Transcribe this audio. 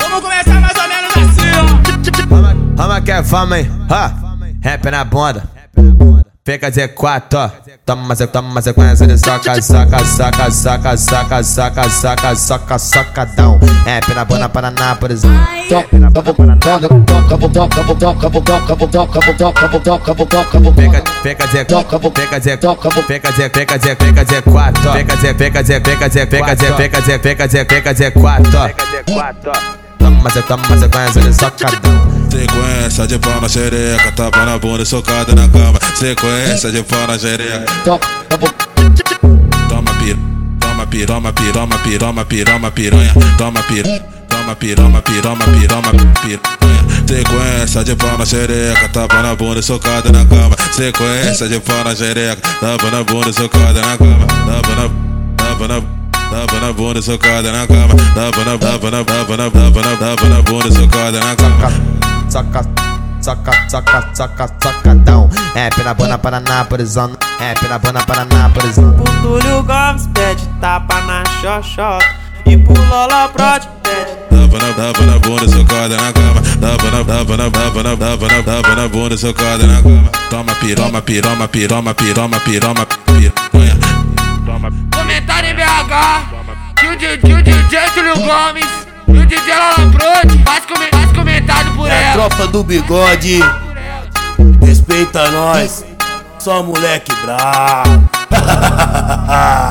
Vamos começar mais ou menos assim, vamos Rama, vamos, quer. Rap na bunda. Fica Z4, ó. Toma uma, toma sequência de soca, soca, soca, soca, soca, soca, soca, soca, socadão. Rap na bunda, Paranápolis. Fica, fica Z, fica Z, fica Z, fica Z, fica Z4, ó. Fica Z, fica Z, fica Z, fica Z, fica Z, fica Z, fica Z4, ó. Toma uma, toma sequência de socadão. Sequência de pau na xereca, tapa na bunda e socada na cama. Sequência de pau na xereca. Toma pira, toma pira, toma pira, toma pira, toma pira, toma piranha, toma pira. Toma piroma, piroma, piroma, piranha Sequência de pau na xereca, tapa na bunda e socada na cama Sequência de pau na xereca, tapa na bunda e socada na cama Tapa na, tapa na, tapa na bunda socada na cama Tapa na, tapa na, tapa na, tapa na, tapa na bunda socada na cama Soca, soca, soca, soca, socadão. Rap na bunda, Paranápolis. Rap na bunda, Paranápolis. O Túlio Gomes pede tapa na xoxota E pro Lola Prod pede Tapa na, tapa na bunda e socada na cama Tapa na, tapa na, tapa na, tapa na, tapa na bunda socada na cama Toma piroma, piroma, piroma, piroma, piroma, piranha Toma Comentário em BH Que o DJ Túlio Gomes E o DJ Lola Prod chapa do bigode. Respeita nós, só moleque bravo.